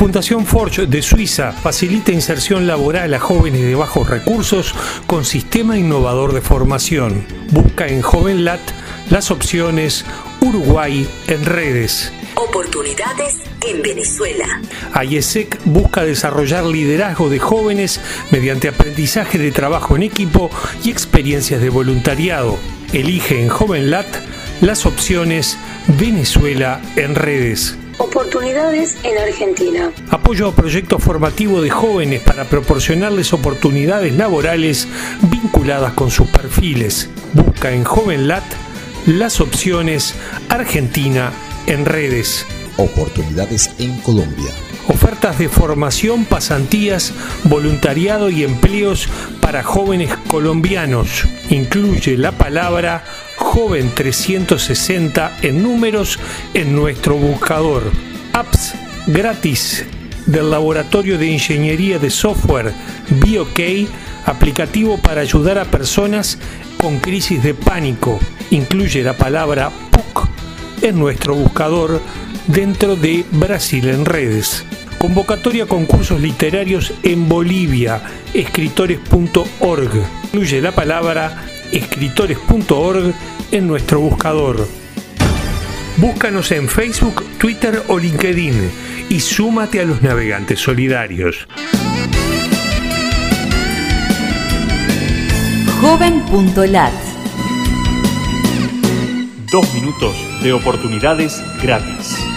Fundación Forge de Suiza facilita inserción laboral a jóvenes de bajos recursos con sistema innovador de formación. Busca en JovenLat las opciones Uruguay en redes. Oportunidades en Venezuela. AIESEC busca desarrollar liderazgo de jóvenes mediante aprendizaje de trabajo en equipo y experiencias de voluntariado. Elige en JovenLat las opciones Venezuela en redes. Oportunidades en Argentina. Apoyo a proyectos formativos de jóvenes para proporcionarles oportunidades laborales vinculadas con sus perfiles. Busca en JovenLat las opciones Argentina en redes. Oportunidades en Colombia. Ofertas de formación, pasantías, voluntariado y empleos para jóvenes colombianos. Incluye la palabra joven 360 en números en nuestro buscador. Apps gratis del Laboratorio de Ingeniería de Software BioK, aplicativo para ayudar a personas con crisis de pánico. Incluye la palabra PUC en nuestro buscador dentro de Brasil en redes. Convocatoria a concursos literarios en Bolivia, escritores.org. Incluye la palabra escritores.org en nuestro buscador. Búscanos en Facebook, Twitter o LinkedIn y súmate a los navegantes solidarios. Joven.lat. Dos minutos de oportunidades gratis.